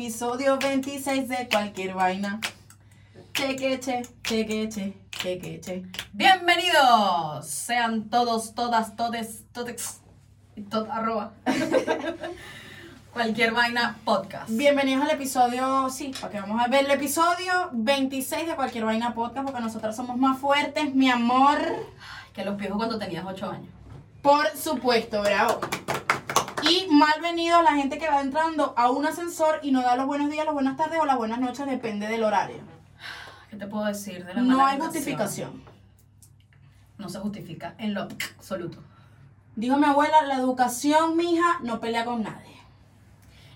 Episodio 26 de Cualquier Vaina. Chequeche, chequeche, chequeche. Bienvenidos sean todos, todas, todes, todex y tot arroba. Cualquier vaina podcast. Bienvenidos al episodio, sí, para que vamos a ver el episodio 26 de Cualquier Vaina Podcast, porque nosotras somos más fuertes, mi amor. Que los viejos cuando tenías 8 años. Por supuesto, bravo. Y malvenido la gente que va entrando a un ascensor y no da los buenos días, las buenas tardes o las buenas noches, depende del horario. ¿Qué te puedo decir de la No hay justificación. No se justifica en lo absoluto. Dijo mi abuela, la educación, mija, no pelea con nadie.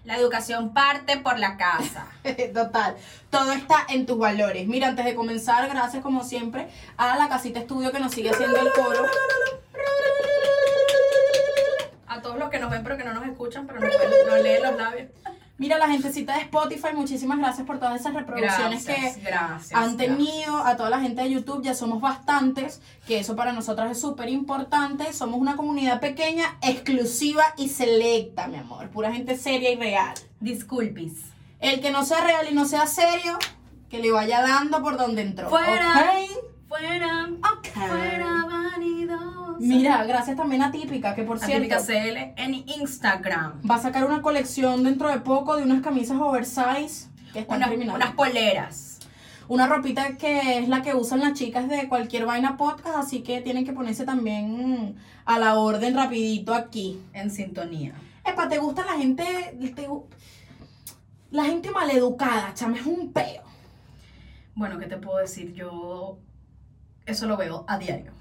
La educación parte por la casa. Total, todo está en tus valores. Mira, antes de comenzar, gracias como siempre a la casita estudio que nos sigue haciendo el coro. Todos los que nos ven pero que no nos escuchan, pero nos, leen los labios. Mira, la gentecita de Spotify, muchísimas gracias por todas esas reproducciones Gracias, que gracias. han gracias. tenido. A toda la gente de YouTube, ya somos bastantes, que eso para nosotras es súper importante. Somos una comunidad pequeña, exclusiva y selecta, mi amor. Pura gente seria y real. Disculpis. El que no sea real y no sea serio, que le vaya dando por donde entró. Fuera. Fuera. Ok. Fuera Mira, gracias también a Típica, que por cierto Atípica CL en Instagram. va a sacar una colección dentro de poco de unas camisas oversize que están Unas, unas poleras. Una ropita que es la que usan las chicas de cualquier vaina podcast, así que tienen que ponerse también a la orden rapidito aquí. En sintonía. Epa, ¿te gusta la gente? te la gente maleducada, chame, es un peo. Bueno, ¿qué te puedo decir? Yo eso lo veo a diario.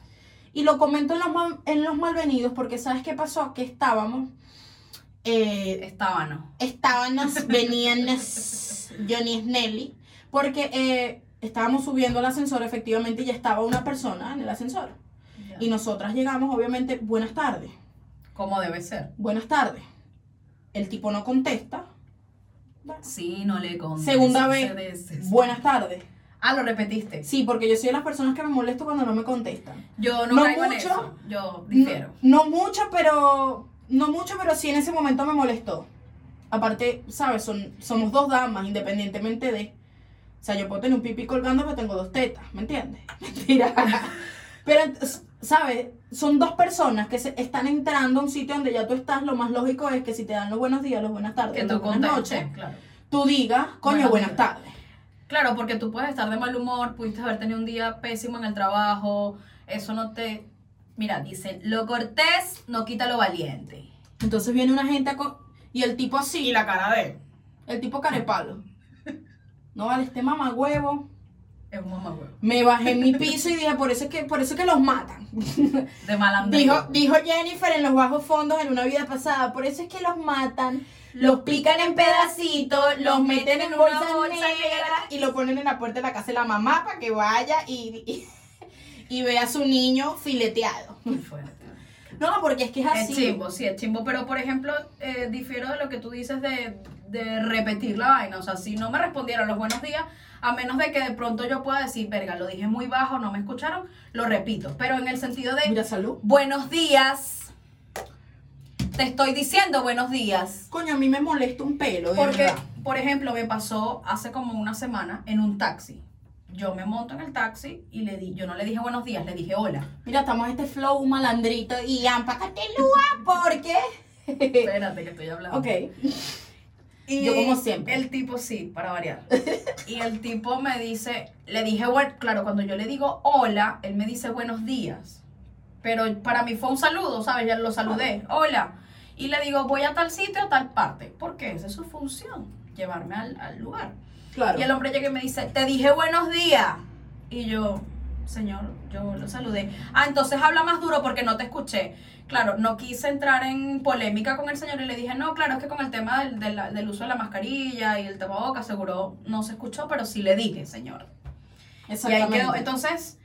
Y lo comento en los, mal- en los malvenidos porque ¿sabes qué pasó? Que estábamos... eh, Estábano. estábamos, veníanos Johnny Snelly, porque eh, estábamos subiendo el ascensor efectivamente y ya estaba una persona en el ascensor. Y nosotras llegamos, obviamente, buenas tardes, Como debe ser. buenas tardes. El tipo no contesta. Sí, no le con Segunda vez, buenas tardes. Ah, lo repetiste. Sí, porque yo soy de las personas que me molesto cuando no me contestan. Yo no, No caigo en mucho. eso. Yo difiero. No, no mucho, pero no mucho, pero sí en ese momento me molestó. Aparte, ¿sabes? Son, somos dos damas, independientemente de. O sea, yo puedo tener un pipí colgando, pero tengo dos tetas, ¿me entiendes? Mentira. Pero, ¿sabes? Son dos personas que se están entrando a un sitio donde ya tú estás. Lo más lógico es que si te dan los buenos días, las buenas tardes, las buenas noches, claro. tú digas, coño, buenas tardes. Claro, porque tú puedes estar de mal humor, pudiste haber tenido un día pésimo en el trabajo, eso no te... Mira, dicen, lo cortés no quita lo valiente. Entonces viene una gente a co- y el tipo así. Y la cara de él El tipo carepalo. No vale, este mamagüevo. es un mamagüevo. Me bajé en mi piso y dije, por eso es que, por eso es que los matan. De malandro. dijo, dijo Jennifer en los bajos fondos en una vida pasada, por eso es que los matan, los pican en pedacitos, los meten en una bolsas bolsa negra. y lo ponen en la puerta de la casa de la mamá para que vaya y, y, y vea a su niño fileteado. Qué fuerte. No, porque es que es Es así. chimbo, sí, es chimbo. Pero, por ejemplo, eh, difiero de lo que tú dices de, de repetir la vaina. O sea, si no me respondieron los buenos días, a menos de que de pronto yo pueda decir, verga, lo dije muy bajo, no me escucharon, lo repito. Pero en el sentido de, Mira, salud. buenos días, te estoy diciendo buenos días. Coño, a mí me molesta un pelo, de Porque, verdad. por ejemplo, me pasó hace como una semana en un taxi. Yo me monto en el taxi y le di, yo no le dije buenos días, le dije hola. Mira, estamos este flow malandrito y ampacatelúa porque... Espérate que estoy hablando. ok. Y Yo como siempre. El tipo sí, para variar. Y el tipo me dice, le dije, bueno, claro, cuando yo le digo hola, él me dice buenos días. Pero para mí fue un saludo, ¿sabes? Ya lo saludé, hola. Y le digo, voy a tal sitio, a tal parte. Porque esa es su función, llevarme al, al lugar. Claro. Y el hombre llega y me dice, te dije buenos días. Y yo, señor, yo lo saludé. Ah, entonces habla más duro porque no te escuché. Claro, no quise entrar en polémica con el señor y le dije, no, claro, es que con el tema del, del- del uso de la mascarilla y el tapabocas seguro no se escuchó, pero sí le dije, señor. Y ahí quedó. Entonces,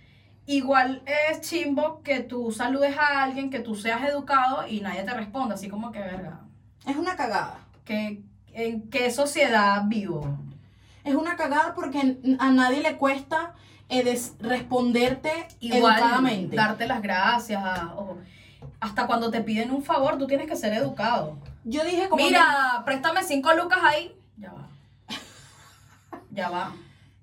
igual es chimbo que tú saludes a alguien, que tú seas educado y nadie te responda, así como que verga. Es una cagada. Que, ¿En qué sociedad vivo? Es una cagada porque a nadie le cuesta eh, responderte Igual, educadamente. darte las gracias. a- o- hasta cuando te piden un favor, tú tienes que ser educado. Yo dije como... Mira, préstame cinco lucas ahí. Ya va. Ya va.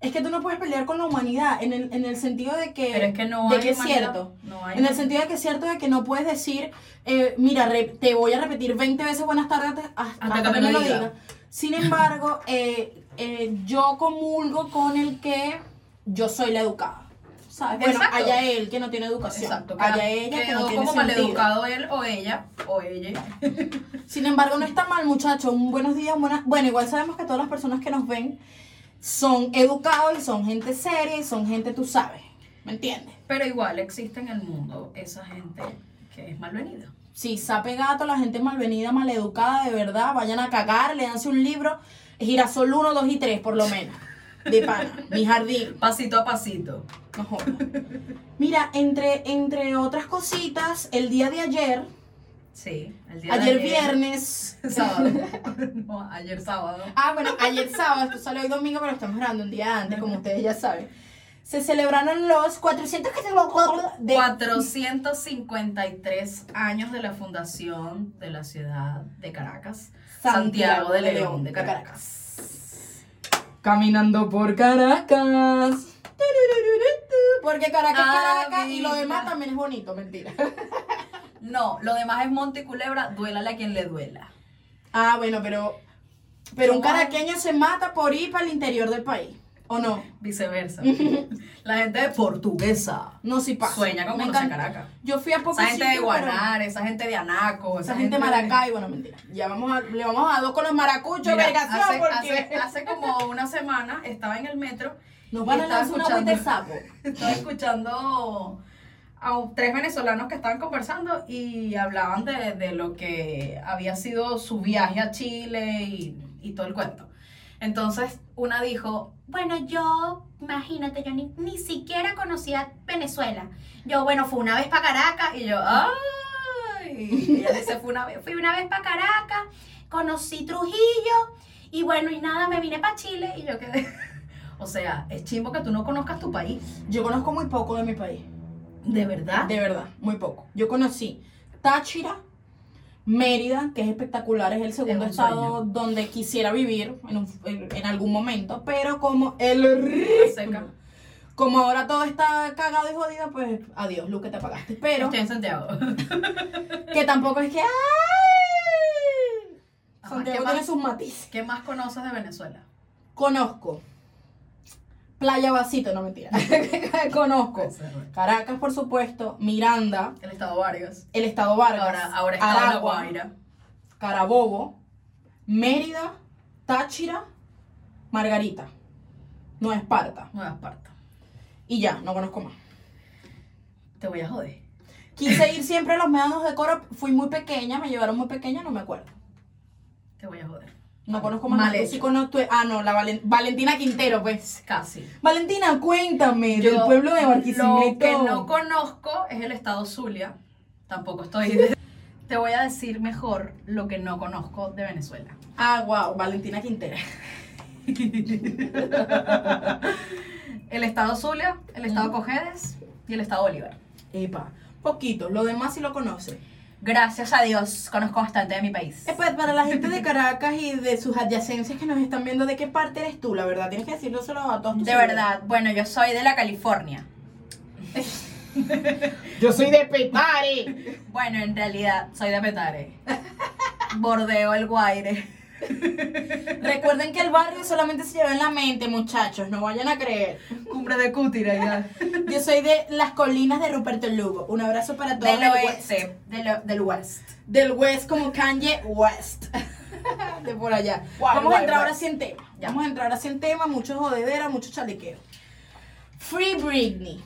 Es que tú no puedes pelear con la humanidad en el, en el sentido de que, Pero es que no de hay que es cierto. No hay En el sentido de que es cierto de que no puedes decir, eh, mira, re- te voy a repetir 20 veces buenas tardes hasta, hasta Hasta que me lo diga. Sin embargo, eh, eh, yo comulgo con el que yo soy la educada. ¿Sabes? Bueno, Exacto. allá él que no tiene educación. Exacto. allá ella que no tiene como maleducado él o ella. O ella. Sin embargo, no está mal, muchachos. Un buenos días, buenas. Bueno, igual sabemos que todas las personas que nos ven son educados y son gente seria y son gente, tú sabes. ¿Me entiendes? Pero igual existe en el mundo esa gente que es malvenida. Sí, sape gato, la gente malvenida, maleducada, de verdad. Vayan a cagar, léanse un libro. Girasol 1, 2 y 3, por lo menos. De pana. Mi jardín. Pasito a pasito. No jodas. Mira, entre, entre otras cositas, el día de ayer, Sí. El día de ayer viernes. Sábado. no, ayer sábado. Ah, bueno, ayer sábado, esto sale hoy domingo, pero estamos grabando un día antes, como ustedes ya saben. Se celebraron los 400 que se de 453 años de la fundación de la ciudad de Caracas. Santiago de de León, León de Caracas. Caminando por Caracas. Porque Caracas es Ah, Caracas y lo demás también es bonito, mentira. No, lo demás es Monte y Culebra, duélale a quien le duela. Ah, bueno, pero pero un caraqueño se mata por ir para el interior del país, ¿o no? Viceversa. la gente de portuguesa No, sí pasa. sueña con conocer. Caracas. Yo fui a pocos Esa gente de pero- Guanare, esa gente de Anaco, Esa gente de Maracay, bueno, mentira. Ya vamos a, le vamos a dar dos con los maracuchos, vergación, hace, porque hace- hace como una semana estaba en el metro nos van a lanzar una de sapo. Estaba escuchando a tres venezolanos que estaban conversando y hablaban de, de lo que había sido su viaje a Chile y, y todo el cuento. Entonces, una dijo, Bueno, yo, imagínate, yo ni, ni siquiera conocía Venezuela. Yo, bueno, fue una vez para Caracas y yo, ¡ay! Y ella dice, fue una vez. fui una vez para Caracas, conocí Trujillo y bueno, y nada, me vine para Chile Y yo quedé. O sea, es chimbo que tú no conozcas tu país. Yo conozco muy poco de mi país. ¿De verdad? De verdad, muy poco. Yo conocí Táchira, Mérida, que es espectacular, es el segundo un estado sueño. donde quisiera vivir en, un- en- en algún momento, pero como el ritmo, como ahora todo está cagado y jodido, pues adiós, Lu, que te apagaste. Pero Estoy en Santiago. que tampoco es que ¡ay! Santiago ¿qué tiene sus matices. ¿Qué más conoces de Venezuela? Conozco Playa Basito, no mentira. Conozco Caracas, por supuesto, Miranda, El Estado Vargas. el Estado Vargas, Ahora, ahora está La Aragua, Guaira. Carabobo, Mérida, Táchira, Margarita, Nueva Esparta. Nueva Esparta. Y ya, no conozco más. Te voy a joder. Quise ir siempre a los médanos de coro, fui muy pequeña, me llevaron muy pequeña, no me acuerdo. Te voy a joder. No conozco más Mal sí conozco- ah, no, la Valen- Valentina Quintero, pues. Casi. Valentina, cuéntame, del pueblo de Lo Barquisimeto. que no conozco es el estado Zulia. Tampoco estoy. Te voy a decir mejor lo que no conozco de Venezuela. Ah, wow, Valentina Quintero. El estado Zulia, el estado. Cojedes y el estado Bolívar. Epa, poquito, lo demás sí lo conoce. Gracias a Dios, conozco bastante de mi país. Pues, para la gente de Caracas y de sus adyacencias que nos están viendo, ¿de qué parte eres tú? La verdad, tienes que decírselo a todos tus De verdad, bueno, yo soy de la California. Yo soy de Petare. Bueno, en realidad, soy de Petare. Bordeo el Guaire. Recuerden que el barrio solamente se lleva en la mente, muchachos, no vayan a creer. Cumbre de Cútira, ya. Yo soy de las colinas de Ruperto Lugo. Un abrazo para todos. Del del oeste, del, del west. Del West como Kanye West. de por allá. Vamos a entrar ahora sí en tema. Ya. Vamos a entrar ahora sí en tema. Mucho jodedera, mucho chalequeo. Free Britney.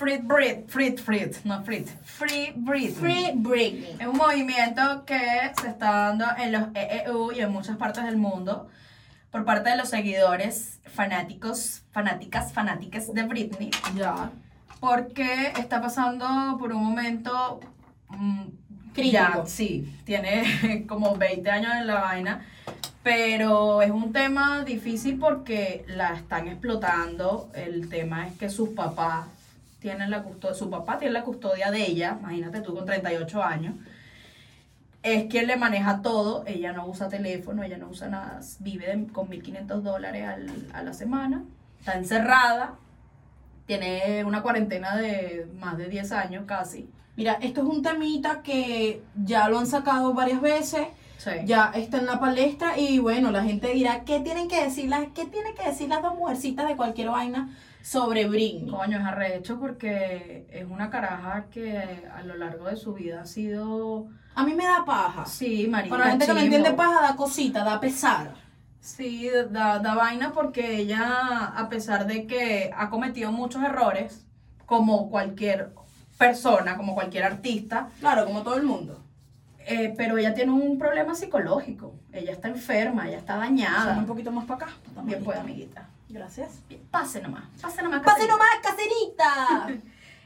Free Brit, Free Free, no Free, Free Britney. Free Britney. Es un movimiento que se está dando en los EEU y en muchas partes del mundo por parte de los seguidores fanáticos, fanáticas, fanáticas de Britney, Ya. porque está pasando por un momento mm, Crítico. ya, sí, tiene como 20 años en la vaina, pero es un tema difícil porque la están explotando. El tema es que sus papás tiene la custodia, su papá tiene la custodia de ella, imagínate tú con 38 años. Es quien le maneja todo, ella no usa teléfono, ella no usa nada, vive de- con 1.500 dólares al- a la semana, está encerrada, tiene una cuarentena de más de 10 años casi. Mira, esto es un temita que ya lo han sacado varias veces, Sí. ya está en la palestra y bueno, la gente dirá, ¿qué tienen que decir las, qué tienen que decir las dos mujercitas de cualquier vaina sobre Britney? Coño, es arrecho porque es una caraja que a lo largo de su vida ha sido... A mí me da paja. Sí, marica, Para la gente que no entiende paja, da cosita, da pesar. Sí, da, da vaina porque ella, a pesar de que ha cometido muchos errores, como cualquier persona, como cualquier artista, Claro, como todo el mundo. eh, pero ella tiene un problema psicológico. Ella está enferma, ella está dañada. un poquito más para acá. Bien, pues, amiguita. Gracias. Pase nomás, pase nomás. ¡Pase caserita. nomás, caserita!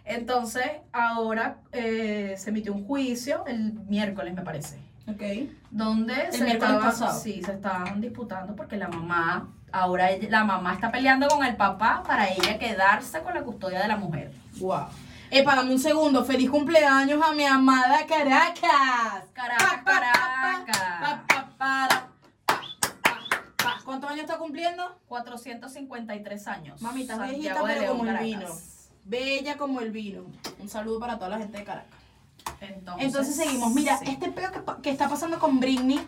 Entonces, ahora eh, se emitió un juicio el miércoles, me parece. ok. donde El se miércoles estaba- pasado. sí, se estaban disputando porque la mamá, ahora ella- la mamá está peleando con el papá para ella quedarse con la custodia de la mujer. Wow. Epa, dame un segundo. Feliz cumpleaños a mi amada Caracas. Caracas, Caracas. ¿Cuántos años está cumpliendo? 453 años. Mamita, Santiago viejita, pero León, como el vino. Bella como el vino. Un saludo para toda la gente de Caracas. Entonces, Entonces seguimos. Mira, sí. este peo que, está pasando con Britney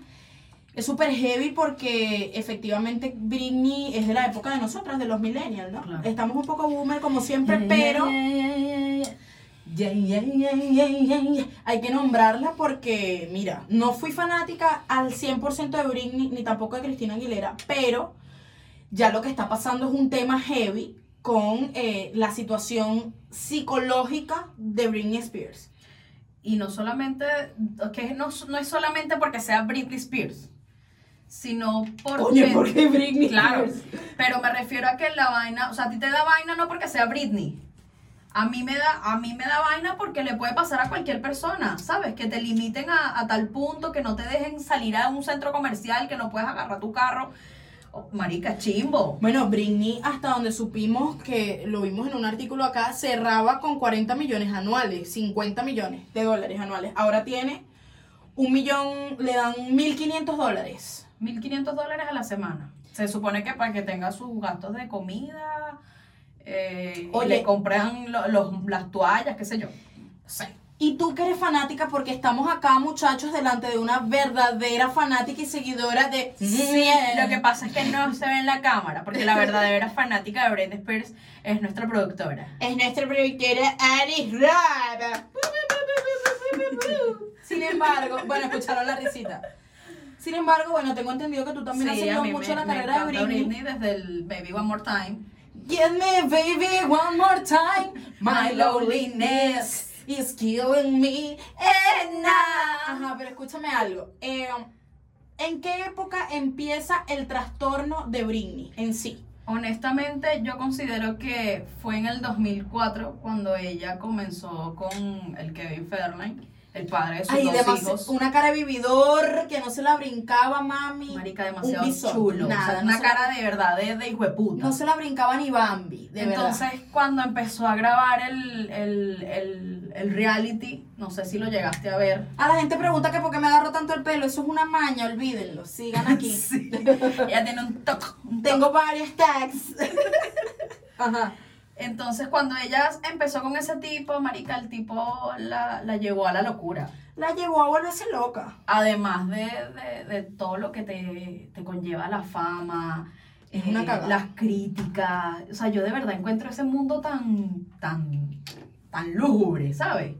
es súper heavy porque efectivamente Britney es de la época de nosotras, de los millennials, ¿no? Claro. Estamos un poco boomer como siempre, pero hay que nombrarla porque, mira, no fui fanática al 100% de Britney ni tampoco de Cristina Aguilera, pero ya lo que está pasando es un tema heavy con eh, la situación psicológica de Britney Spears. Y no solamente, que no, no es solamente porque sea Britney Spears, sino porque... Oye, ¿por qué Britney Claro, Spears? pero me refiero a que la vaina, o sea, a ti te da vaina no porque sea Britney. A mí me da, a mí me da vaina porque le puede pasar a cualquier persona, ¿sabes? Que te limiten a, a tal punto que no te dejen salir a un centro comercial, que no puedes agarrar tu carro. Oh, marica, chimbo. Bueno, Britney, hasta donde supimos que lo vimos en un artículo acá, cerraba con 40 millones anuales, 50 millones de dólares anuales. Ahora tiene un millón, le dan 1.500 dólares. 1.500 dólares a la semana. Se supone que para que tenga sus gastos de comida, eh, Oye. le compran lo- los, las toallas, qué sé yo. Sé. Y tú que eres fanática, porque estamos acá, muchachos, delante de una verdadera fanática y seguidora de... Sí, lo que pasa es que no se ve en la cámara, porque la verdadera fanática de Britney Spears es nuestra productora. Es nuestra productora Alice Rada. Sin embargo, bueno, escucharon la risita. Sin embargo, bueno, tengo entendido que tú también has Sí, a seguido mucho me, la carrera de encanta Britney. desde el Baby One More Time. Give me, baby, one more time. My loneliness is killing me. And Ajá, pero escúchame algo. Eh, ¿En qué época empieza el trastorno de Britney en sí? Honestamente, yo considero que fue en el 2004 cuando ella comenzó con el Kevin Federline, el padre de sus Ay, dos hijos. una cara de vividor que no se la brincaba, mami. Marica demasiado un chulo. nada, o sea, no una cara de verdad de, de hijo de puta. No se la brincaba ni Bambi, de Entonces, verdad. cuando empezó a grabar el, el, el, el reality, no sé si lo llegaste a ver. A la gente pregunta que por qué me agarro tanto el pelo. Eso es una maña, olvídenlo. Sigan aquí. Sí. Ella tiene un toque. toque. Tengo varios tags. Ajá. Entonces, cuando ella empezó con ese tipo, marica, el tipo la, la llevó a la locura. La llevó a volverse loca. Además de, de, de todo lo que te, te conlleva la fama, eh, una las críticas. O sea, yo de verdad encuentro ese mundo tan, tan, tan lúgubre, ¿sabes?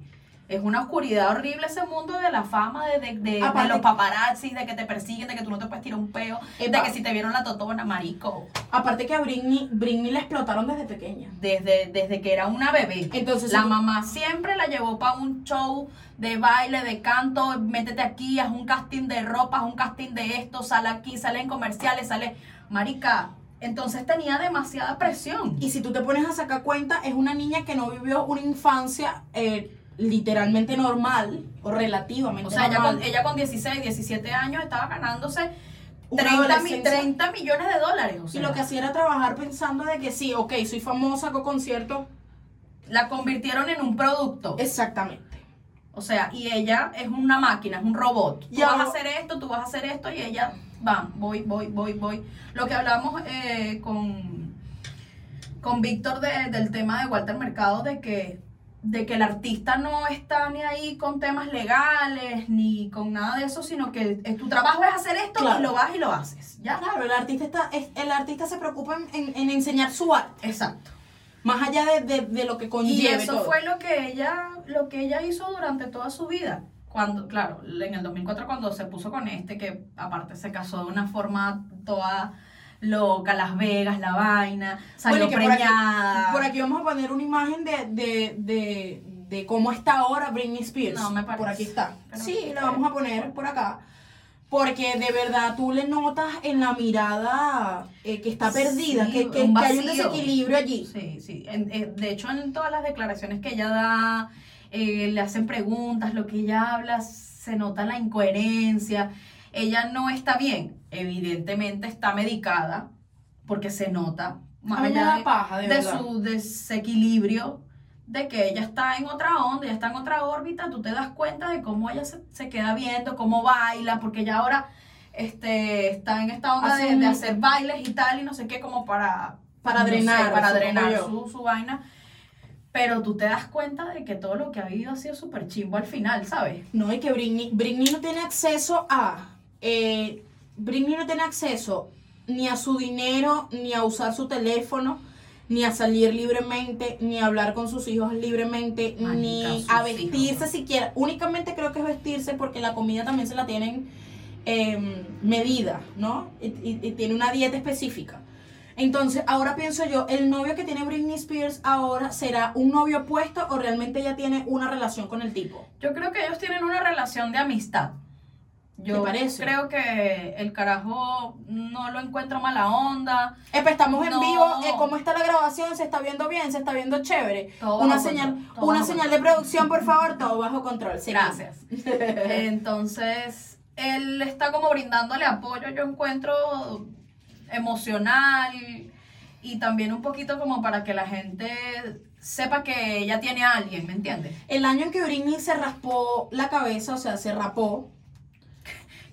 Es una oscuridad horrible ese mundo de la fama, de, de, de- los paparazzis, de que te persiguen, de que tú no te puedes tirar un peo, de que si te vieron la totona, marico. Aparte que a Britney, Britney la explotaron desde pequeña. Desde, desde que era una bebé. Entonces, La mamá siempre la llevó para un show de baile, de canto, métete aquí, haz un casting de ropa, haz un casting de esto, sale aquí, sale en comerciales, sale... Marica, entonces tenía demasiada presión. Y si tú te pones a sacar cuenta, es una niña que no vivió una infancia eh, literalmente normal o relativamente O sea, ella normal. con, ella con 16, 17 años estaba ganándose Una 30, mi- adolescencia. 30 millones de dólares. O Y lo que hacía era trabajar pensando de que sí, ok, soy famosa, hago conciertos La convirtieron en un producto. Exactamente. O sea, y ella es una máquina, es un robot. Tú Y vas a hacer esto, tú vas a hacer esto, y ella va, voy, voy, voy, voy. Lo que hablamos eh, con, con Víctor de- del tema de Walter Mercado, de que, de que el artista no está ni ahí con temas legales, ni con nada de eso, sino que tu trabajo es hacer esto Claro. y lo vas y lo haces. ¿Ya? Claro, el artista está, es- el artista se preocupa en, en- en enseñar su arte, Exacto. más allá de, de- de lo que Y conlleve eso todo. fue lo que ella, lo que ella hizo durante toda su vida. Cuando, claro, en el 2004 cuando se puso con este, que aparte se casó de una forma toda loca, Las Vegas, la vaina, salió Bueno, y que por aquí- preñada. Por aquí vamos a poner una imagen de, de, de, de cómo está ahora Britney Spears. No, me parece. Por aquí está. Pero- sí, la vamos a poner por acá. Porque de verdad tú le notas en la mirada eh, que está perdida, Sí, que, que- hay un desequilibrio allí. Sí, sí. En- eh, de hecho, en todas las declaraciones que ella da, eh, le hacen preguntas, lo que ella habla, se nota la incoherencia. Ella no está bien. Evidentemente está medicada, porque se nota. Más allá de- paja, de, su desequilibrio, de que ella está en otra onda, ella está en otra órbita, tú te das cuenta de cómo ella se, se queda viendo, cómo baila, porque ella ahora este, está en esta onda de, hacer bailes y tal, y no sé qué, como para... Para no sé, drenar, para drenar su, su vaina. Pero tú te das cuenta de que todo lo que ha vivido ha sido súper chimbo al final, ¿sabes? No, y que Britney, Britney no tiene acceso a. eh, Britney no tiene acceso ni a su dinero, ni a usar su teléfono, ni a salir libremente, ni a hablar con sus hijos libremente, ni a vestirse hijos. siquiera. Únicamente creo que es vestirse porque la comida también se la tienen eh, medida, ¿no? Y, y- y tiene una dieta específica. Entonces, ahora pienso yo, ¿el novio que tiene Britney Spears ahora será un novio opuesto o realmente ella tiene una relación con el tipo? Yo creo que ellos tienen una relación de amistad. Yo creo que el carajo no lo encuentro mala onda. Epa, estamos en vivo. eh, ¿Cómo está la grabación? ¿Se está viendo bien? ¿Se está viendo chévere? Todo una señal, control, una señal de producción, por favor, todo bajo control. Seguimos. Gracias. Entonces, él está como brindándole apoyo, yo encuentro emocional y también un poquito como para que la gente sepa que ella tiene a alguien, ¿me entiendes? El año en que Britney se raspó la cabeza, o sea, se rapó,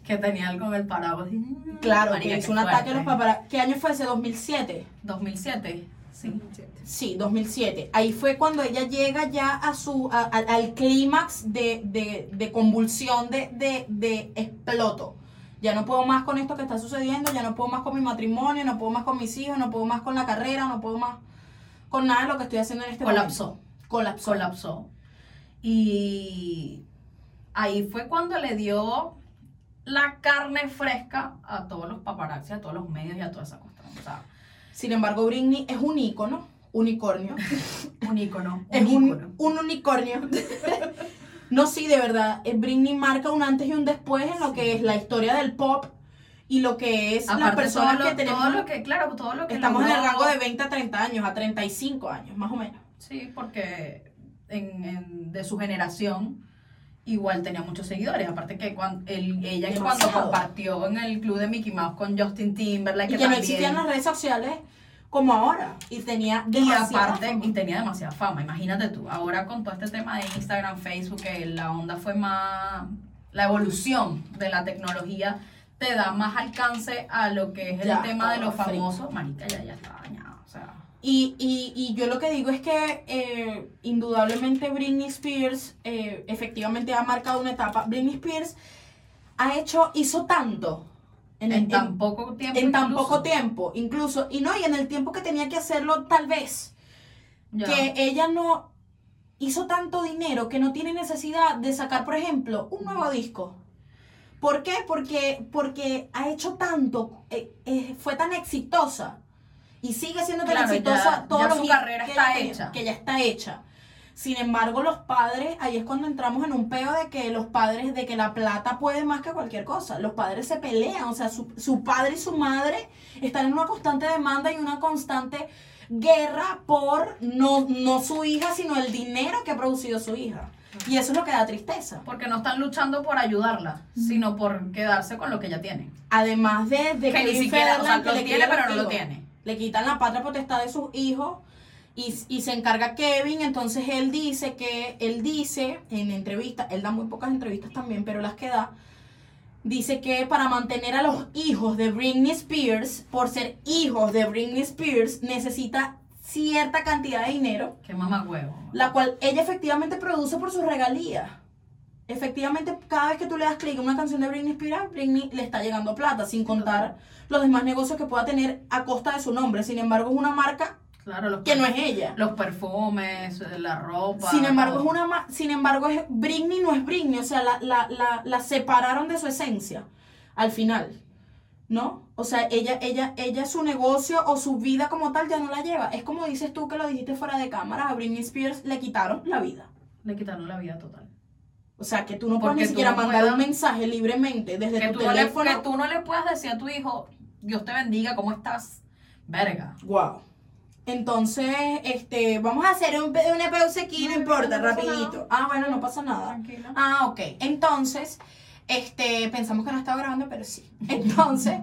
Que tenía algo en el paraguas. mm, claro, marica, que hizo un ataque a los paparazzi. ¿Qué año fue ese? ¿2007? 2007, sí. Sí, 2007. Ahí fue cuando ella llega ya a su, a- a- al clímax de, de- de convulsión, de, de, de exploto. Ya no puedo más con esto que está sucediendo, ya no puedo más con mi matrimonio, no puedo más con mis hijos, no puedo más con la carrera, no puedo más con nada de lo que estoy haciendo en este Colapsó. momento. Colapsó. colapsó. Y ahí fue cuando le dio la carne fresca a todos los paparazzi, a todos los medios y a toda esa cuestión. Sin embargo, Britney es un ícono, unicornio. un ícono. es un un, unicornio. no, sí, de verdad. eh, Britney marca un antes y un después en lo que es la historia del pop y lo que es las Aparte, todo lo, que tenemos. todo lo que, claro, todo lo que estamos en el rango de 20 a 30 años, a 35 años, más o menos. Sí, porque en, en- de su generación igual tenía muchos seguidores. Aparte que cuando él, ella que cuando Demasiado. compartió en el club de Mickey Mouse con Justin Timberlake, Y que no existían las redes sociales como ahora. Y tenía Y demasiada aparte, fama. y tenía demasiada fama, imagínate tú, ahora con todo este tema de Instagram, Facebook, que la onda fue más, la evolución de la tecnología te da más alcance a lo que es el tema de los famosos, marica, ya, ya está dañado, o sea, Y, y, y yo lo que digo es que eh, indudablemente Britney Spears eh, efectivamente ha marcado una etapa. Britney Spears ha hecho, hizo tanto en, en, tan poco tiempo. en tan incluso. poco tiempo, incluso, y no, y en el tiempo que tenía que hacerlo tal vez, que ella no hizo tanto dinero que no tiene necesidad de sacar, por ejemplo, un nuevo disco. ¿Por qué? Porque, porque ha hecho tanto, eh, fue tan exitosa y sigue siendo tan Claro, exitosa ya- todos ya los su carrera que está ella hecha. Que ya está hecha. Sin embargo, los padres, ahí es cuando entramos en un peo de que los padres, de que la plata puede más que cualquier cosa. Los padres se pelean, o sea, su, su padre y su madre están en una constante demanda y una constante guerra por no, no su hija, sino el dinero que ha producido su hija. Y eso es lo que da tristeza. Porque no están luchando por ayudarla, sino por quedarse con lo que ella tiene. Además de, de Que ni Kevin siquiera, o sea, que lo tiene, pero no lo tiene. Le quitan la patria potestad de sus hijos. y, y se encarga Kevin, entonces él dice que, él dice en entrevistas, él da muy pocas entrevistas también, pero las que da, dice que para mantener a los hijos de Britney Spears, por ser hijos de Britney Spears, necesita cierta cantidad de dinero, Qué mamá huevo. la cual ella efectivamente produce por sus regalías. Efectivamente, cada vez que tú le das clic a una canción de Britney Spears, Britney le está llegando plata, sin contar los demás negocios que pueda tener a costa de su nombre. Sin embargo, es una marca Claro, los que no es ella. los perfumes, la ropa. Sin embargo, es una ma- sin embargo, es Britney no es Britney, o sea, la, la, la, la separaron de su esencia al final. ¿No? O sea, ella, ella, ella su negocio o su vida como tal ya no la lleva. Es como dices tú que lo dijiste fuera de cámara, a Britney Spears le quitaron la vida. Le quitaron la vida total. O sea, que tú no puedes ni siquiera no mandar puedas- un mensaje libremente desde Que tu tú, no le, teléfono. que tú no le puedas decir a tu hijo, Dios te bendiga, ¿cómo estás? Verga. Wow. Entonces, este, vamos a hacer un, una pausa aquí, no No, importa, no rapidito. Ah, bueno, no pasa nada. Tranquila. Ah, ok. Entonces, este, pensamos que no estaba grabando, pero sí. Entonces,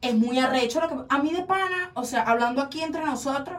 es muy arrecho lo que... A mí de pana, o sea, hablando aquí entre nosotros,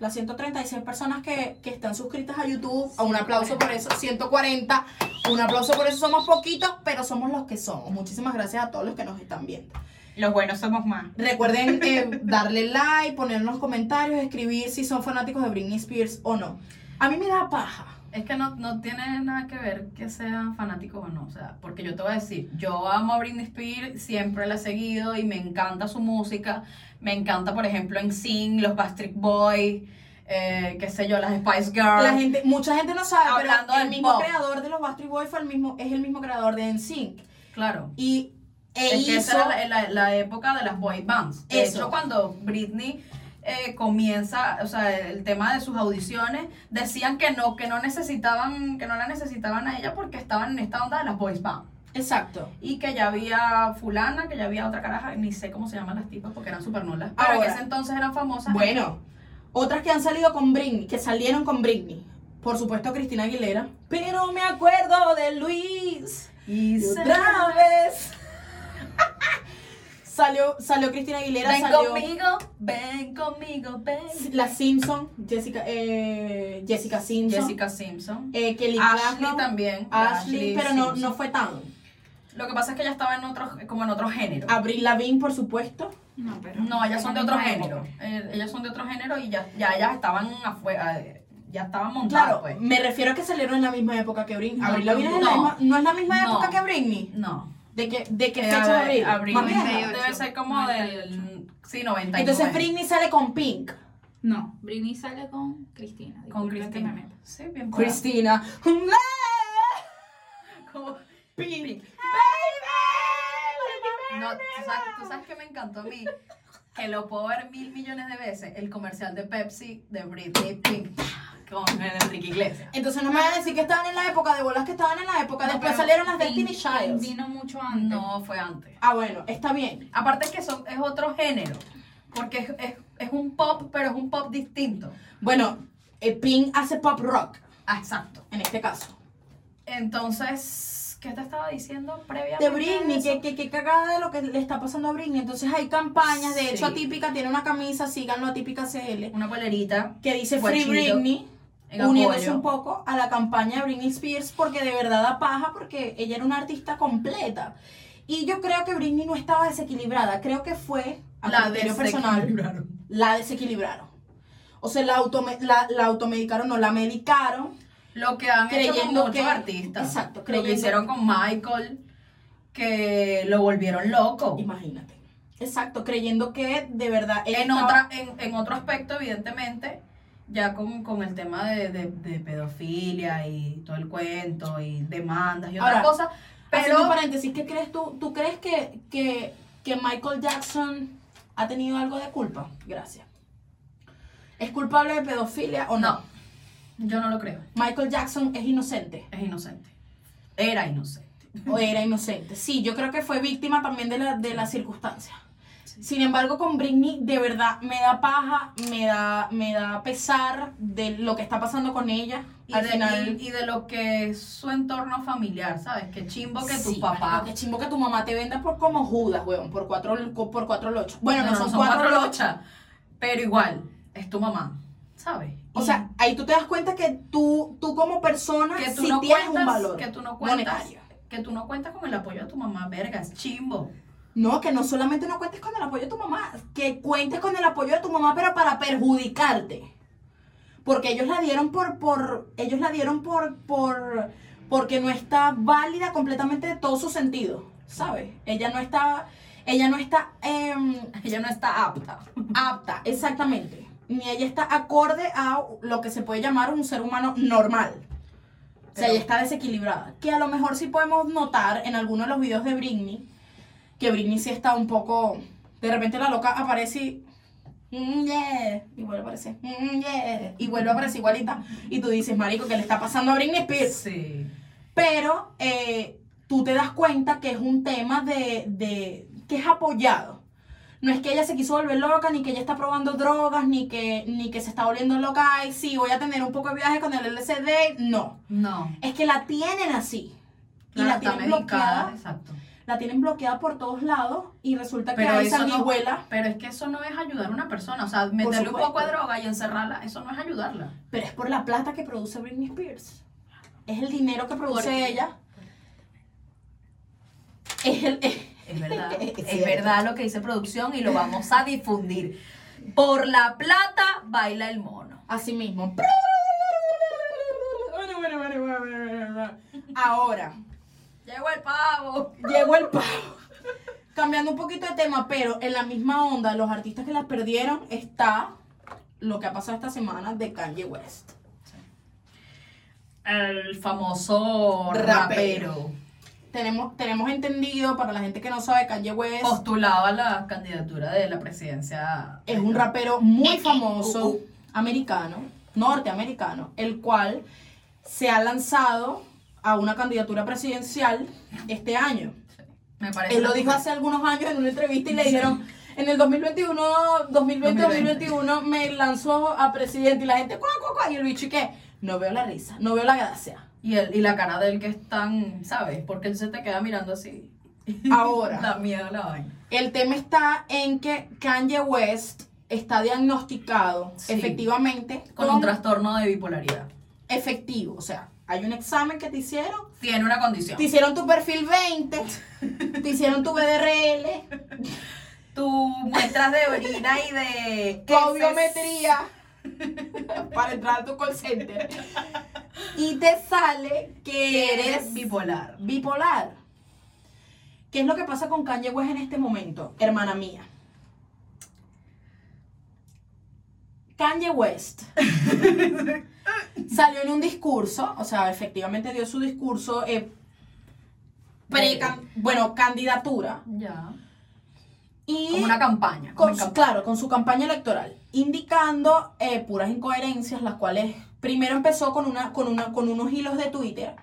las 136 personas que, que están suscritas a YouTube, a un aplauso por eso, 140, un aplauso por eso, somos poquitos, pero somos los que somos. Muchísimas gracias a todos los que nos están viendo. Los buenos somos más. Recuerden eh, darle like, poner en los comentarios, escribir si son fanáticos de Britney Spears o no. A mí me da paja. Es que no, no tiene nada que ver que sean fanáticos o no. O sea, porque yo te voy a decir, yo amo a Britney Spears, siempre la he seguido y me encanta su música. Me encanta, por ejemplo, en Sing, los Backstreet Boys, eh, qué sé yo, las Spice Girls. La gente, mucha gente no sabe, Hablando pero el del mismo pop. creador de los Backstreet Boys fue el mismo, es el mismo creador de NSYNC. Claro. Y e Es que hizo, esa era la, la- la época de las boy bands. De Eso. hecho, cuando Britney eh, comienza, o sea, el tema de sus audiciones, decían que no, que no necesitaban, que no la necesitaban a ella porque estaban en esta onda de las boys band. exacto. Y que ya había fulana, que ya había otra caraja, ni sé cómo se llaman las tipas porque eran súper nulas. Pero Ahora. en ese entonces eran famosas. Bueno, otras que han salido con Britney, que salieron con Britney. Por supuesto Cristina Aguilera. Pero me acuerdo de Luis. Y Y otra vez. salió, salió Cristina Aguilera, Ven salió conmigo, ven conmigo, ven. la Simpson, Jessica, eh, Jessica Simpson, Jessica Simpson. eh, Kelly Ashley Clarkson, también. Ashley, pero no, no fue tan. Lo que pasa es que ella estaba en otro, como en otro género. Avril Lavigne, por supuesto. No, pero. No, ellas son de otro género. Eh, ellas son de otro género y ya, ya ellas estaban afuera, eh, ya estaban montadas, Claro, pues. me refiero a que salieron en la misma época que Britney. No, Avril Lavigne es no. la misma- no es la misma No. época que Britney. No. ¿De qué, de qué Eh, fecha de Abril? Abril Más vieja. 98. debe ser como 98. del... Sí, 99. Entonces Britney sale con Pink. No, Britney sale con Cristina. Con Cristina. me. Sí, bien. Cristina. Como- Pink. No, ¿tú sabes, tú sabes que me encantó a mí? Que lo puedo ver mil millones de veces. El comercial de Pepsi de Britney Pink con Enrique Iglesias. Entonces no me van a decir que estaban en la época de bolas que estaban en la época. No, Después salieron las Destiny Childs. Vino mucho antes. No, fue antes. Ah, bueno, está bien. Aparte que son, es otro género. Porque es, es, es un pop, pero es un pop distinto. Bueno, eh, Pink hace pop rock, Ah, exacto. en este caso. Entonces, ¿qué te estaba diciendo previamente? De Britney, que, que, que cagada de lo que le está pasando a Britney. Entonces hay campañas, de Sí. hecho Atípica tiene una camisa, síganlo Atípica CL, Una polerita que dice Free Britney. Uniéndose un poco a la campaña de Britney Spears porque de verdad da paja porque ella era una artista completa. Y yo creo que Britney no estaba desequilibrada, creo que fue a La criterio personal la desequilibraron. O sea, la, autome- la, la automedicaron, no, la medicaron. Lo que han hecho con Creyendo muchos que- artistas. exacto, Lo que creyendo- hicieron con Michael, que lo volvieron loco. Imagínate. Exacto, creyendo que de verdad él En, estaba- otra, en, en otro aspecto, evidentemente, ya con, con el tema de, de- de pedofilia y todo el cuento y demandas y otras cosas. Pero paréntesis, ¿qué crees tú? ¿Tú crees que, que, que Michael Jackson ha tenido algo de culpa? Gracias. ¿Es culpable de pedofilia o no? no, yo no lo creo. Michael Jackson es inocente Es inocente. Era inocente. o era inocente. Sí, yo creo que fue víctima también de la, de las circunstancias. Sin embargo, con Britney, de verdad, me da paja, me da, me da pesar de lo que está pasando con ella. Y Al de, final, y, y de lo que es su entorno familiar, ¿sabes? Que chimbo que Sí, tu papá. Qué chimbo que tu mamá te venda por como Judas, weón, por cuatro, por cuatro lochos. Bueno, no, son, cuatro lochas. Pero igual, es tu mamá. ¿sabes? O Y sea, ahí tú te das cuenta que tú, tú como persona que tú sí no tienes cuentas, un valor que tú no cuentas, monetario. que tú no cuentas con el apoyo de tu mamá, vergas, chimbo. No, que no solamente no cuentes con el apoyo de tu mamá, que cuentes con el apoyo de tu mamá, pero para perjudicarte. Porque ellos la dieron por, por, ellos la dieron por, por, porque no está válida completamente de todo su sentido, ¿sabes? Ella no está, ella no está em, Ella no está apta. apta, exactamente. Ni ella está acorde a lo que se puede llamar un ser humano normal. o sea, ella está desequilibrada. Que a lo mejor sí podemos notar en algunos de los videos de Britney, que Britney sí está un poco... De repente la loca aparece y... "Mm, yeah", y vuelve a aparecer. "Mm, yeah", y vuelve a aparecer igualita. Y tú dices, marico, ¿qué le está pasando a Britney Spears? Sí. Pero eh, tú te das cuenta que es un tema de, de- que es apoyado. No es que ella se quiso volver loca, ni que ella está probando drogas, ni que, ni que se está volviendo loca. Ay, sí, voy a tener un poco de viaje con el LSD. No. No. Es que la tienen así. Y la tienen medicada, bloqueada. exacto. La tienen bloqueada por todos lados. Y resulta que Pero eso no-. Pero es que eso no es ayudar a una persona. O sea, meterle un poco de droga y encerrarla, eso no es ayudarla. Pero es por la plata que produce Britney Spears. Es el dinero que produce ella. Es el. Es verdad. Es es verdad lo que dice producción y lo vamos a difundir. Por la plata baila el mono. Así mismo. Ahora, Llegó el pavo. llegó el pavo. Cambiando un poquito de tema, pero en la misma onda, los artistas que las perdieron está lo que ha pasado esta semana de Kanye West. El famoso Rapero. rapero. Tenemos, tenemos entendido, para la gente que no sabe, Kanye West Postulaba la candidatura de la presidencia. es un rapero muy famoso, americano, norteamericano, el cual se ha lanzado a una candidatura presidencial este año. Me parece. Él lo dijo hace algunos años en una entrevista y le dijeron, en el 2021, 2020, 2021 me lanzó a presidente y la gente, cuá, cuá, cuá, y el bicho y qué, no veo la risa, no veo la gracia. Y, él, y la cara de él que es tan, ¿sabes? Porque él se te queda mirando así. Ahora. da miedo la vaina. El tema está en que Kanye West está diagnosticado Sí. efectivamente Con un trastorno de bipolaridad. efectivo, o sea, hay un examen que te hicieron, Tiene una condición. te hicieron tu perfil 20, te hicieron tu BDRL, Tu muestras de orina y de. tu audiometría para entrar a tu call center y te sale que eres bipolar. bipolar. ¿Qué es lo que pasa con Kanye West en este momento, hermana mía? Kanye West salió en un discurso, o sea, efectivamente dio su discurso, eh, pre- can- bueno, candidatura, Ya. y Como una campaña. con su- campaña. claro, con su campaña electoral, indicando eh, puras incoherencias, las cuales primero empezó con, una, con, una, con unos hilos de Twitter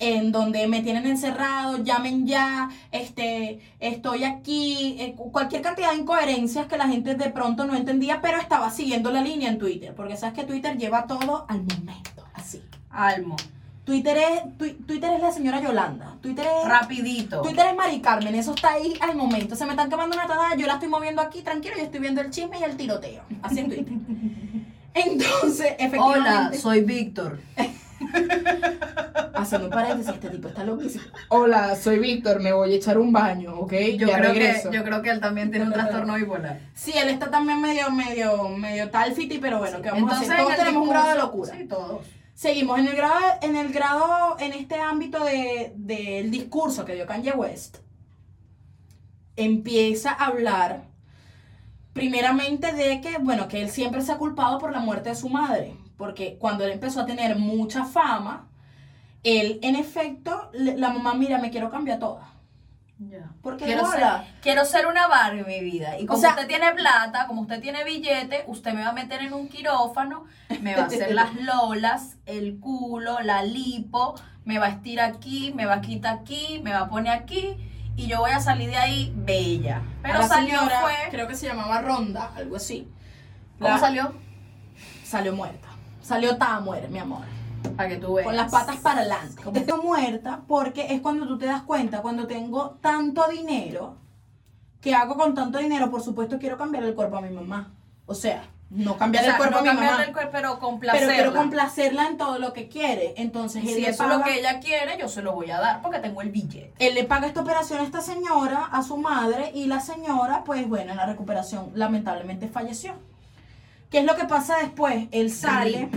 en donde me tienen encerrado, llamen ya, este, estoy aquí, eh, cu- cualquier cantidad de incoherencias que la gente de pronto no entendía, pero estaba siguiendo la línea en Twitter, porque sabes que Twitter lleva todo al momento, así. Almo. Twitter es, Twi- Twitter es la señora Yolanda, Twitter es... Rapidito. Twitter es Mari Carmen, eso está ahí al momento. Se me están quemando una tajada, yo la estoy moviendo aquí, tranquilo, yo estoy viendo el chisme y el tiroteo. Así en Twitter. Entonces, Hola, efectivamente. soy Víctor. Haciendo un paréntesis, este tipo está loquísimo. Hola, soy Víctor, me voy a echar un baño, ¿ok? Yo ya creo, que, regreso. yo creo que él también tiene un trastorno bipolar. Sí, él está también medio, medio, medio talfiti, pero bueno, ¿qué vamos a hacer? Todos tenemos un grado de locura. Sí, todos. Seguimos en el grado, en el grado, en este ámbito de- del discurso que dio Kanye West. Empieza a hablar primeramente de que, bueno, que él siempre se ha culpado por la muerte de su madre. Porque cuando él empezó a tener mucha fama, él, en efecto, la mamá, mira, me quiero cambiar toda. Ya. Porque Quiero ser, quiero ser una Barbie en mi vida. Y como sea- usted tiene plata, como usted tiene billete, usted me va a meter en un quirófano, me va a hacer las lolas, el culo, la lipo, me va a estirar aquí, me va a quitar aquí, me va a poner aquí. Y yo voy a salir de ahí bella. Pero salió señora, fue. creo que se llamaba Ronda, algo así. ¿Cómo La- salió? Salió muerta. Salió toda muerta, mi amor. Para que tú veas. Con las patas para adelante. Como estoy muerta porque es cuando tú te das cuenta, cuando tengo tanto dinero, ¿qué hago con tanto dinero? Por supuesto quiero cambiar el cuerpo a mi mamá. O sea, no O cambiar sea, el cuerpo no a mi mamá. el cuerpo, pero Pero complacerla. quiero complacerla en todo lo que quiere. Entonces él si le eso es lo que ella quiere, yo se lo voy a dar porque tengo el billete. él le paga esta operación a esta señora, a su madre, y la señora, pues bueno, en la recuperación lamentablemente falleció. ¿Qué es lo que pasa después? Él sale,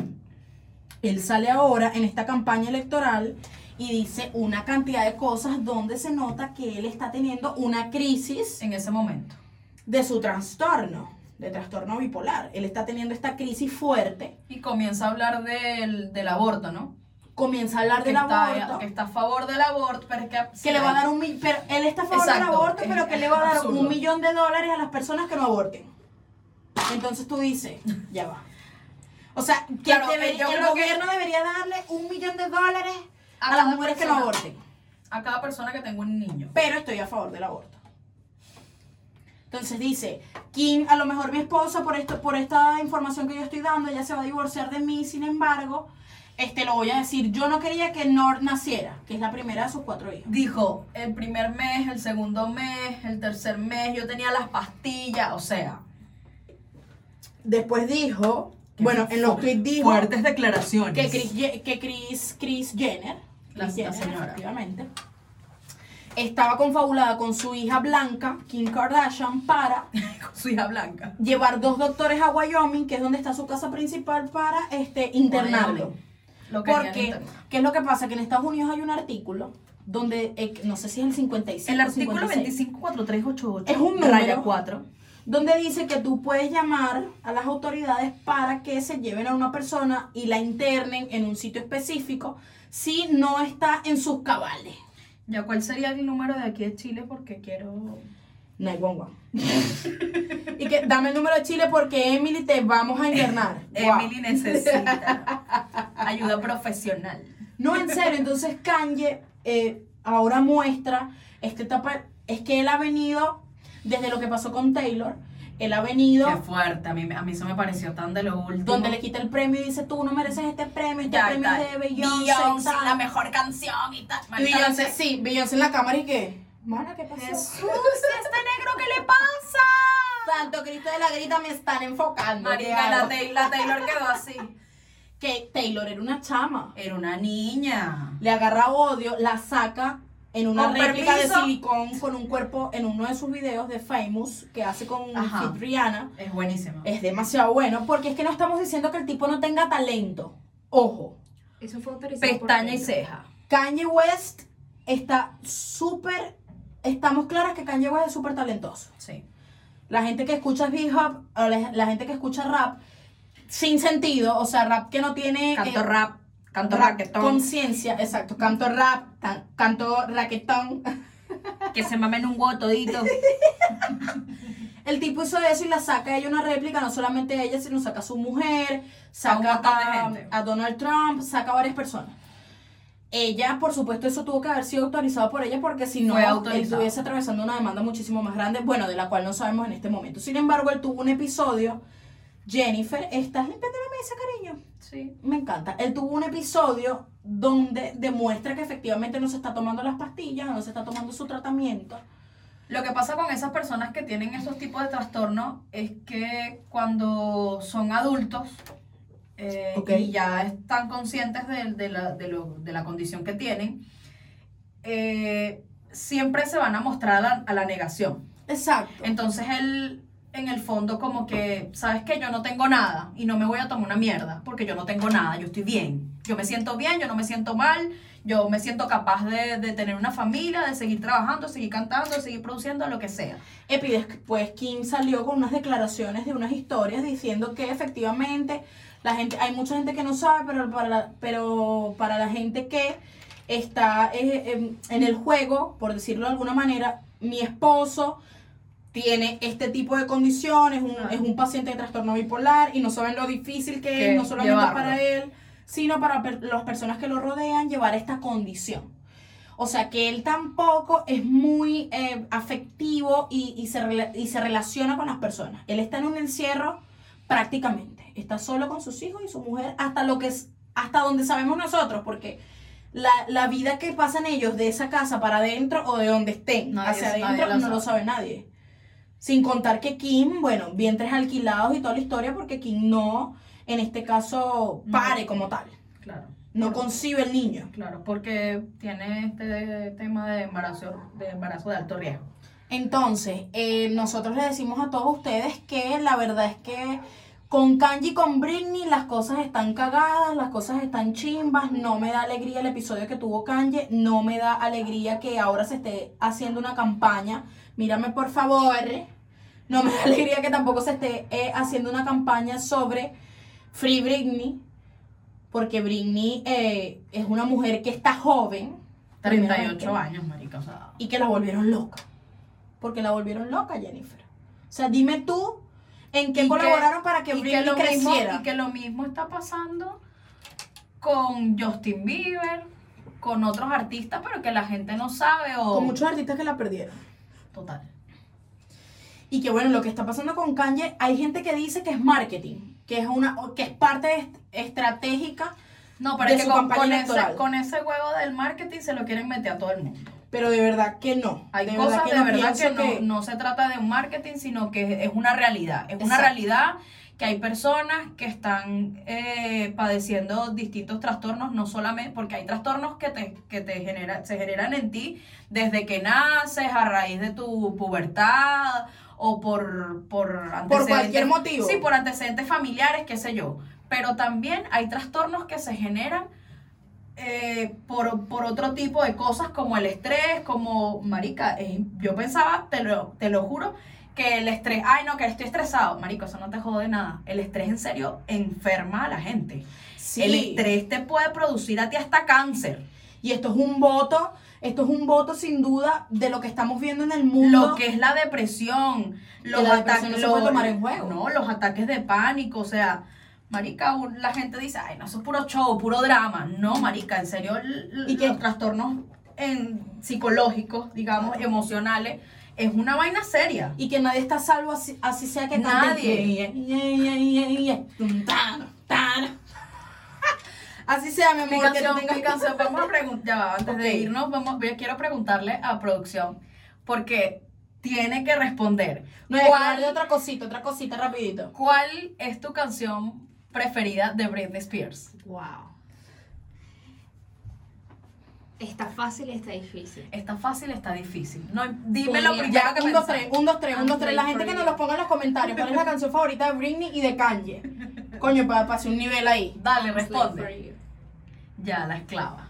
él sale ahora en esta campaña electoral y dice una cantidad de cosas donde se nota que él está teniendo una crisis En ese momento. de su trastorno, de trastorno bipolar. Él está teniendo esta crisis fuerte, Y comienza a hablar del, del aborto, ¿no? comienza a hablar que, del está, aborto. que está a favor del aborto, pero es que... que le va a dar un millón, pero él está a favor del aborto, es- pero que le va a dar absurdo. un millón de dólares a las personas que no aborten. Entonces tú dices, ya va. O sea, que Claro, debería- yo el creo que- gobierno debería darle un millón de dólares A a, las mujeres que no aborten. A cada persona que tenga un niño. Pero estoy a favor del aborto. Entonces dice, Kim, a lo mejor mi esposa, por esto, por esta información que yo estoy dando, ella se va a divorciar de mí, sin embargo, este lo voy a decir, yo no quería que Nord naciera, que es la primera de sus cuatro hijos. Dijo, el primer mes, el segundo mes, el tercer mes, yo tenía las pastillas, o sea... Después dijo, bueno, en los tweets dijo Fuertes declaraciones. que Chris, que Chris, Chris Jenner, La- Jenner, señora. efectivamente, estaba confabulada con su hija blanca, Kim Kardashian, para Con su hija blanca. llevar dos doctores a Wyoming, que es donde está su casa principal, para este internarlo. Lo querían Porque. ¿qué es lo que pasa? Que en Estados Unidos hay un artículo donde, eh, no sé si es el 55 El artículo 56, 254388 Es un número. raya 4 donde dice que tú puedes llamar a las autoridades para que se lleven a una persona y la internen en un sitio específico si no está en sus cabales. Ya, ¿cuál sería el número de aquí de Chile? Porque quiero... 911. y que dame el número de Chile porque Emily te vamos a internar. Emily necesita ayuda profesional. No, en serio, entonces Kanye eh, ahora muestra esta etapa, es que él ha venido, desde lo que pasó con Taylor, él ha venido Qué fuerte, a mí, a mí eso me pareció tan de lo último. donde le quita el premio y dice, tú no mereces este premio, este ya, premio tal. es de Beyoncé, Beyoncé, tal". la mejor canción y tal. Beyoncé, sí, Beyoncé en la cámara y qué. Mana, ¿qué pasó? Jesús, ¿y este negro qué le pasa? Santo Cristo de la grita me están enfocando. ¿qué Marica, la, la Taylor quedó así. Que Taylor era una chama. Era una niña. Le agarra odio, la saca en una Con réplica permiso. de silicón con un cuerpo en uno de sus videos de Famous que hace con Ajá. Rihanna. Es buenísima. Es demasiado bueno porque es que no estamos diciendo que el tipo no tenga talento. Ojo, Eso fue autorizado. por Pestaña y ceja. Kanye West está súper. Estamos claras que Kanye West es súper talentoso. Sí. La gente que escucha hip hop, o la, la gente que escucha rap, sin sentido, o sea, rap que no tiene. Canto eh, rap, canto rap raquetón. Conciencia, exacto. Canto rap, tan- canto raquetón. Que se mamen un huevo todito. El tipo hizo eso y la saca ella una réplica, no solamente a ella, sino saca a su mujer, saca a, a Donald Trump, saca a varias personas. Ella, por supuesto, eso tuvo que haber sido autorizado por ella porque si no, él estuviese atravesando una demanda muchísimo más grande, bueno, de la cual no sabemos en este momento. Sin embargo, él tuvo un episodio, Jennifer, ¿estás limpiando la mesa, cariño? Sí. Me encanta. Él tuvo un episodio donde demuestra que efectivamente no se está tomando las pastillas, no se está tomando su tratamiento. Lo que pasa con esas personas que tienen esos tipos de trastornos es que cuando son adultos eh, y ya están conscientes de, de la, de lo- de la condición que tienen, eh, siempre se van a mostrar a la, a la negación. Exacto. Entonces él, en el fondo, como que, ¿sabes qué? Yo no tengo nada y no me voy a tomar una mierda porque yo no tengo nada, yo estoy bien. Yo me siento bien, yo no me siento mal, yo me siento capaz de, de tener una familia, de seguir trabajando, seguir cantando, seguir produciendo, lo que sea. Epi, pues Kim salió con unas declaraciones de unas historias diciendo que efectivamente la gente, hay mucha gente que no sabe, pero para la, pero para la gente que está eh, en, en el juego, por decirlo de alguna manera, mi esposo tiene este tipo de condiciones, un- es un paciente de trastorno bipolar y no saben lo difícil que Que es, no solamente llevarlo. para él, sino para per- las personas que lo rodean llevar esta condición. O sea que él tampoco es muy eh, afectivo y, y se y se relaciona con las personas. Él está en un encierro prácticamente. Está solo con sus hijos y su mujer hasta lo que es, hasta donde sabemos nosotros, porque la, la vida que pasan ellos de esa casa para adentro o de donde estén Nadie- hacia adentro no lo sabe nadie. Sin contar que Kim, bueno, vientres alquilados y toda la historia, porque Kim no, en este caso, No. pare como tal. Claro. No concibe el niño. Claro, porque tiene este tema de embarazo, de embarazo de alto riesgo. Entonces, eh, nosotros le decimos a todos ustedes que la verdad es que con Kanji y con Britney las cosas están cagadas, las cosas están chimbas, no me da alegría el episodio que tuvo Kanye, no me da alegría que ahora se esté haciendo una campaña, mírame por favor, no me da alegría que tampoco se esté eh, haciendo una campaña sobre Free Britney, porque Britney eh, es una mujer que está joven, 38 primeramente, años, marica, o sea... y que la volvieron loca. Porque la volvieron loca, Jennifer. O sea, dime tú en qué que- colaboraron para que Britney lo mismo, creciera. y que lo mismo está pasando con Justin Bieber, con otros artistas, pero que la gente no sabe o... Con muchos artistas que la perdieron. Total. Y que bueno, lo que está pasando con Kanye, hay gente que dice que es marketing, que es una, que es parte est- estratégica, No, pero De es que su con, campaña con electoral. ese, con ese huevo del marketing se lo quieren meter a todo el mundo. pero de verdad que no. Hay de cosas verdad que de no verdad que pienso no, no se trata de un marketing, sino que es una realidad. Es una realidad que hay personas que están eh, padeciendo distintos trastornos, no solamente porque hay trastornos que te, que te genera, se generan en ti desde que naces, a raíz de tu pubertad o por, por antecedentes. cualquier motivo. Sí, por antecedentes familiares, qué sé yo. Pero también hay trastornos que se generan eh, por, por otro tipo de cosas como el estrés, como, marica, eh, yo pensaba, te lo, te lo juro, que el estrés, ay no, que estoy estresado, marico, eso no te jode nada. El estrés en serio enferma a la gente. Sí. El estrés te puede producir a ti hasta cáncer. Y esto es un voto, esto es un voto sin duda de lo que estamos viendo en el mundo. Lo que es la depresión, los la depresión ataques, no se puede tomar en juego. No, los ataques de pánico, o sea, marica, la gente dice, ay, no, eso es puro show, puro drama. No, marica, en serio, ¿Y qué? los trastornos en, psicológicos, digamos, emocionales, es una vaina seria. Y que nadie está salvo así, así sea que Nadie. Así sea, mi Mi amor, que mi canción, vamos a preguntar, antes de irnos, vamos, yo quiero preguntarle a producción, porque tiene que responder. No, ¿Cuál, de otra cosita, otra cosita rapidito. ¿Cuál es tu canción preferida de Britney Spears? Wow. Está fácil y está difícil. Está fácil, está difícil. No, dime lo Podría- primero Ya, que un, dos, tres, un, dos, tres, un, dos, tres. La gente que nos los ponga en los comentarios. ¿Cuál es la canción favorita de Britney y de Kanye? Coño, para pasar un nivel ahí. Dale, responde. you. Ya, la esclava.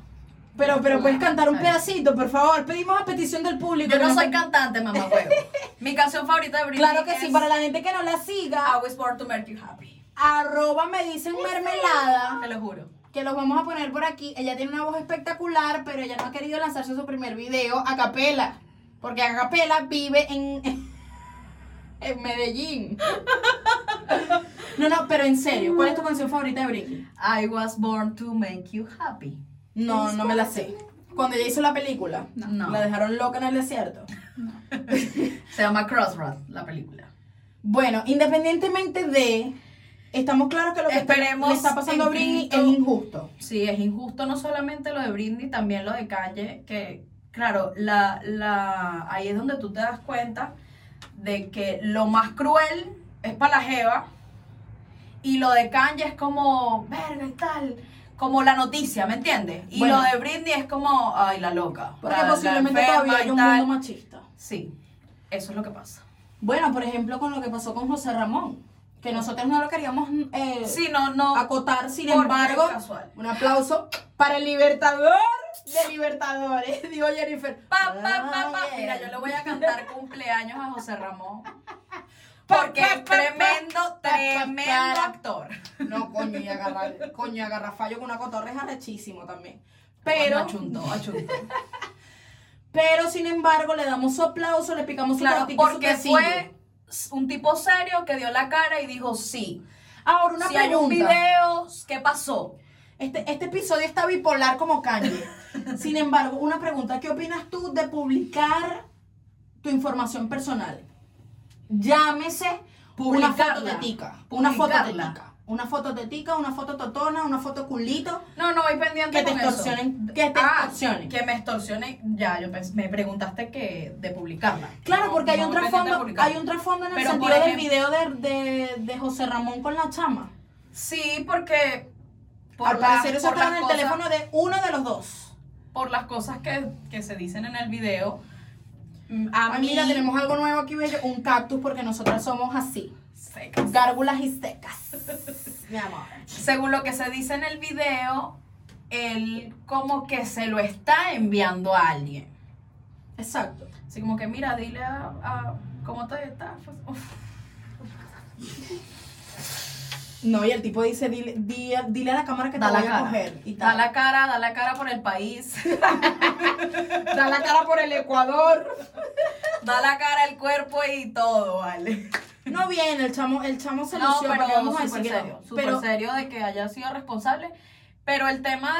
Pero, pero puedes cantar un pedacito, por favor. Pedimos a petición del público. Yo no soy cantante, mamá huevo. Mi canción favorita de Britney Claro que sí, para la gente que no la siga, I was born to make you happy. arroba me dicen mermelada. Te lo juro. Que los vamos a poner por aquí. Ella tiene una voz espectacular, pero ella no ha querido lanzarse su primer video a capela. Porque a capela vive en, en Medellín. No, no, pero en serio, ¿cuál es tu canción favorita de Britney? I was born to make you happy. No, no me la sé. Cuando ella hizo la película, No. la dejaron loca en el desierto. Se llama Crossroad, la película. Bueno, independientemente de, estamos claros que lo que está- Esperemos le está pasando a Britney es injusto. Sí, es injusto no solamente lo de Britney, también lo de Kanye, que claro, la, la, ahí es donde tú te das cuenta de que lo más cruel es para la jeva y lo de Kanye es como, verga y tal, como la noticia, ¿me entiendes? Y Bueno. lo de Britney es como, ay, la loca. Porque la- posiblemente todavía hay un mundo machista. Sí, eso es lo que pasa. Bueno, por ejemplo, con lo que pasó con José Ramón, que nosotros no lo queríamos eh, Sí, no, no. acotar, sin embargo, un aplauso para el Libertador de Libertadores, digo Jennifer. Pa, pa, pa, pa. Ay, Mira, yo le voy a cantar cumpleaños a José Ramón. Porque es tremendo, tremendo actor. No, coño, y agarrar, coño, agarrar fallo con una cotorra es arrechísimo también. Pero, Achunto, achunto. pero sin embargo, le damos su aplauso, le picamos su Claro, porque fue un tipo serio que dio la cara y dijo sí. Ahora una si hay un pregunta. video, ¿qué pasó? Este, este episodio está bipolar como Kanye. Sin embargo, una pregunta. ¿Qué opinas tú de publicar tu información personal? Llámese una fototetica. Una fototetica. Una foto tetica, una foto totona, una foto culito, No, no voy pendiente que te con eso. extorsionen, que te Ah, extorsionen. que me extorsionen. Ya, yo me preguntaste que de publicarla. Claro, No, porque hay no un trasfondo, hay un trasfondo en el Pero, sentido del video de, de, de José Ramón con la chama. Sí, porque. Al parecer eso estaba en el cosas- teléfono de uno de los dos. Por las cosas que, que se dicen en el video. mm, A mí. mira, tenemos algo nuevo aquí, bello, un cactus, porque nosotras somos así, Secas. gárgulas y secas. Mi amor. Según lo que se dice en el video, él como que se lo está enviando a alguien. Exacto. Así como que, mira, dile a. a- ¿Cómo te está? No, y el tipo dice, dile, di- dile a la cámara que te la voy a coger. Y Da la cara, da la cara por el país. Da la cara por el Ecuador. da la cara, el cuerpo y todo, ¿vale? No viene, el chamo, el chamo se No, lució, pero vamos a decir serio, no. súper Pero serio de que haya sido responsable. Pero el tema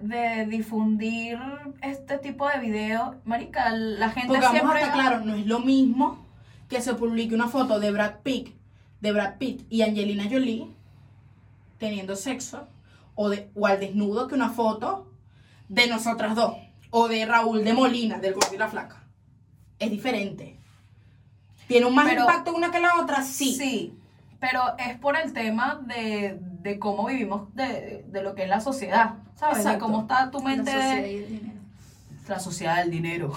de, de difundir este tipo de videos, marica, la gente Porque vamos a siempre... estar claro, no es lo mismo que se publique una foto de Brad Pitt, de Brad Pitt y Angelina Jolie teniendo sexo o, de, o al desnudo que una foto de nosotras dos o de Raúl de Molina, del Gordo y la Flaca. Es diferente. ¿Tiene un más Pero- impacto una que la otra? Sí. Sí, pero es por el tema de, de cómo vivimos, de, de lo que es la sociedad, ¿sabes? De cómo está tu mente... La sociedad y el dinero. la sociedad del dinero.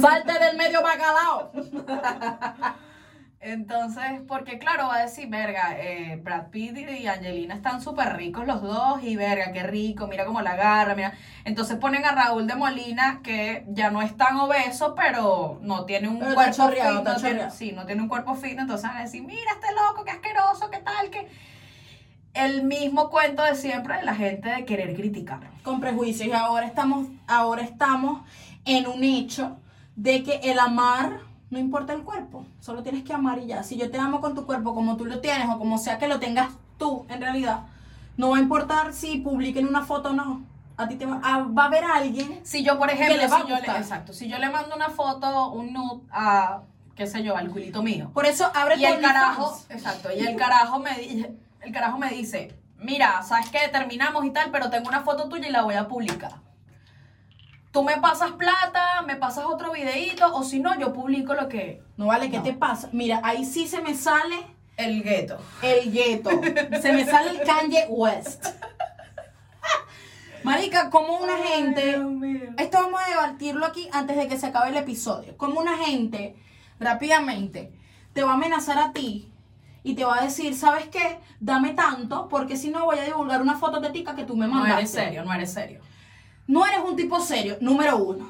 Salte del medio bacalao. Entonces, porque claro, va a decir, verga, eh, Brad Pitt y Angelina están súper ricos los dos y verga, qué rico, mira cómo la agarra, mira. Entonces ponen a Raúl de Molina, que ya no es tan obeso, pero no tiene un Pero cuerpo fino. no tiene- sí, no tiene un cuerpo fino, entonces van a decir, mira este loco, qué asqueroso, qué tal, que... El mismo cuento de siempre de la gente de querer criticar. con prejuicios y ahora estamos ahora estamos en un hecho de que el amar no importa el cuerpo, solo tienes que amar y ya. Si yo te amo con tu cuerpo como tú lo tienes o como sea que lo tengas tú en realidad, no va a importar si publiquen una foto o no. A ti te va, a- va a haber alguien Si yo, por ejemplo, le va a si yo le, exacto, si yo le mando una foto, un nude a, qué sé yo, al culito mío, por eso abre y el carajo, exacto, y el carajo me dice, el carajo me dice, mira, sabes que terminamos y tal, pero tengo una foto tuya y la voy a publicar. Tú me pasas plata, me pasas otro videíto, o si no, yo publico lo que No vale, ¿qué No. te pasa? Mira, ahí sí se me sale el gueto. el gueto. Se me sale el Kanye West. Marica, como una gente. Esto vamos a debatirlo aquí antes de que se acabe el episodio. Como una gente, rápidamente, te va a amenazar a ti y te va a decir, ¿sabes qué? Dame tanto, porque si no voy a divulgar una foto de tica que tú me No mandaste. eres serio, no eres serio. No eres un tipo serio, número uno.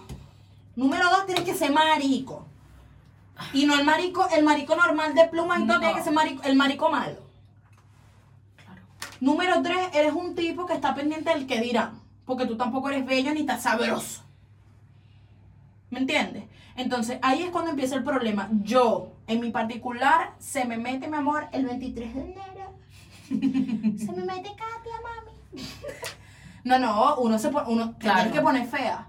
Número dos, tienes que ser marico. Y no el marico, el marico normal de pluma y todo, No. tiene que ser marico, el marico malo. Claro. Número tres, eres un tipo que está pendiente del que dirán. Porque tú tampoco eres bello ni estás sabroso. ¿Me entiendes? Entonces, ahí es cuando empieza el problema. Yo, en mi particular, se me mete, mi amor, el 23 de enero. se me mete Katia, mami. No, no, uno se pone, uno te Claro. tienes que poner fea.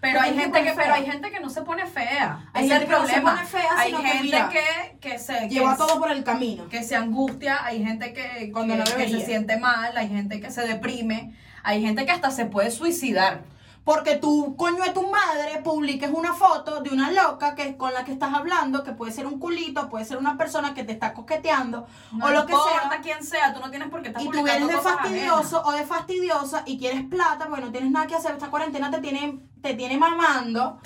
Pero hay gente que, pero hay gente que no se pone fea. Hay es gente el no se pone fea, hay sino que gente mira, que, que se Lleva que todo por el camino. que se angustia, hay gente que, Cuando no se siente mal, hay gente que se deprime, hay gente que hasta se puede suicidar. Porque tú, coño de tu madre, publiques una foto de una loca que con la que estás hablando, que puede ser un culito, puede ser una persona que te está coqueteando, No o lo que importa sea. quién sea, tú no tienes por qué estar Y tú eres de fastidioso o de fastidiosa y quieres plata, porque no tienes nada que hacer, esta cuarentena te tiene, te tiene mamando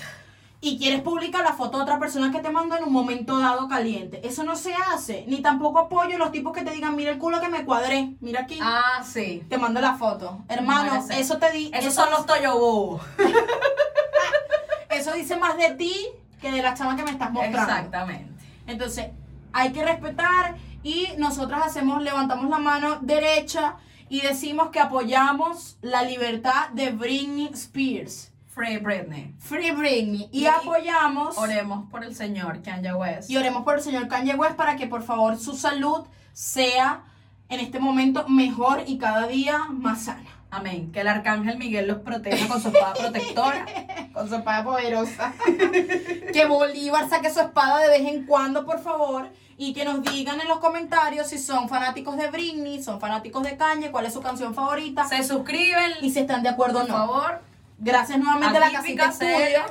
y quieres publicar la foto de otra persona que te mandó en un momento dado caliente. Eso no se hace. Ni tampoco apoyo los tipos que te digan, mira el culo que me cuadré, mira aquí. Ah, sí. Te mando la foto. Hermano, eso te di. Esos eso- son los toyobú. Eso dice más de ti que de la chama que me estás mostrando. Exactamente. Entonces, hay que respetar y nosotras hacemos, levantamos la mano derecha y decimos que apoyamos la libertad de Britney Spears. Free Britney. Free Britney. Y, Y apoyamos Oremos por el señor Kanye West. y oremos por el señor Kanye West para que por favor su salud sea en este momento mejor y cada día más sana. Amén. Que el arcángel Miguel los proteja con su espada protectora. Con su espada poderosa. que Bolívar saque su espada de vez en cuando, por favor. Y que nos digan en los comentarios si son fanáticos de Britney, son fanáticos de Kanye, cuál es su canción favorita. Se suscriben, Y si están de acuerdo o por no. favor. Gracias nuevamente a la casita estudio.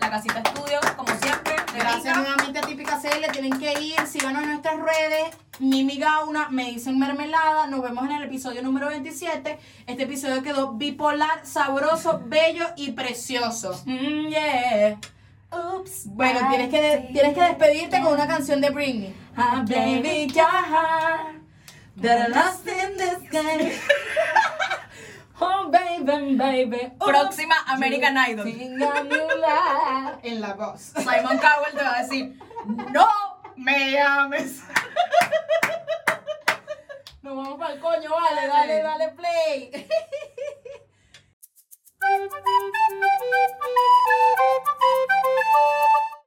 La casita estudio, como siempre. Gracias rica. nuevamente a Típica CL. Tienen que ir, síganos en nuestras redes. Mimi Gauna, me dicen mermelada. Nos vemos en el episodio número 27. Este episodio quedó bipolar, sabroso, bello y precioso. Mm, yeah. Oops. Bueno, tienes que, de- tienes que despedirte con una canción de Britney. Ah, baby, your heart, that I lost in the sky. Oh, baby, baby. oh, Próxima American Idol. En la voz. Simon Cowell te va a decir, no me llames. Nos vamos para el coño, vale, dale, dale play.